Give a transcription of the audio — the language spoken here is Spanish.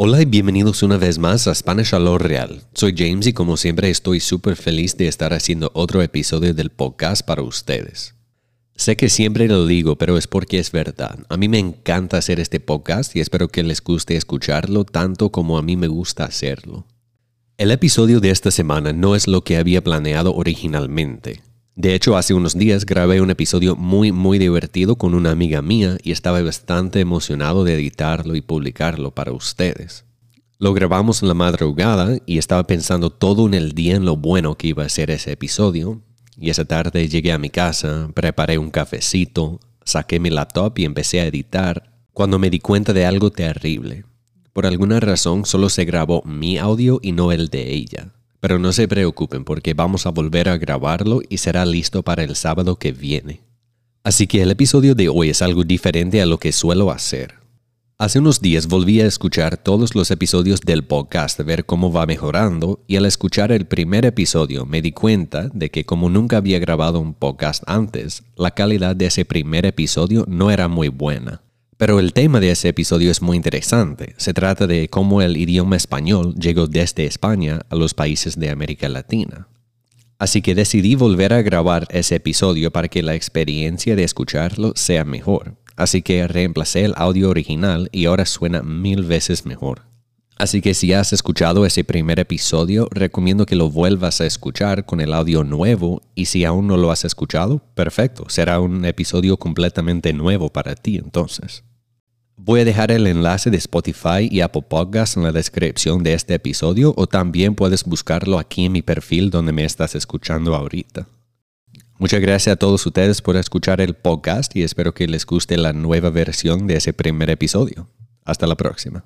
Hola y bienvenidos una vez más a Spanish a Real. Soy James y como siempre estoy súper feliz de estar haciendo otro episodio del podcast para ustedes. Sé que siempre lo digo, pero es porque es verdad. A mí me encanta hacer este podcast y espero que les guste escucharlo tanto como a mí me gusta hacerlo. El episodio de esta semana no es lo que había planeado originalmente. De hecho, hace unos días grabé un episodio muy muy divertido con una amiga mía y estaba bastante emocionado de editarlo y publicarlo para ustedes. Lo grabamos en la madrugada y estaba pensando todo en el día en lo bueno que iba a ser ese episodio. Y esa tarde llegué a mi casa, preparé un cafecito, saqué mi laptop y empecé a editar cuando me di cuenta de algo terrible. Por alguna razón solo se grabó mi audio y no el de ella. Pero no se preocupen porque vamos a volver a grabarlo y será listo para el sábado que viene. Así que el episodio de hoy es algo diferente a lo que suelo hacer. Hace unos días volví a escuchar todos los episodios del podcast ver cómo va mejorando y al escuchar el primer episodio me di cuenta de que como nunca había grabado un podcast antes, la calidad de ese primer episodio no era muy buena. Pero el tema de ese episodio es muy interesante. Se trata de cómo el idioma español llegó desde España a los países de América Latina. Así que decidí volver a grabar ese episodio para que la experiencia de escucharlo sea mejor. Así que reemplacé el audio original y ahora suena mil veces mejor. Así que si has escuchado ese primer episodio, recomiendo que lo vuelvas a escuchar con el audio nuevo y si aún no lo has escuchado, perfecto, será un episodio completamente nuevo para ti entonces. Voy a dejar el enlace de Spotify y Apple Podcasts en la descripción de este episodio o también puedes buscarlo aquí en mi perfil donde me estás escuchando ahorita. Muchas gracias a todos ustedes por escuchar el podcast y espero que les guste la nueva versión de ese primer episodio. Hasta la próxima.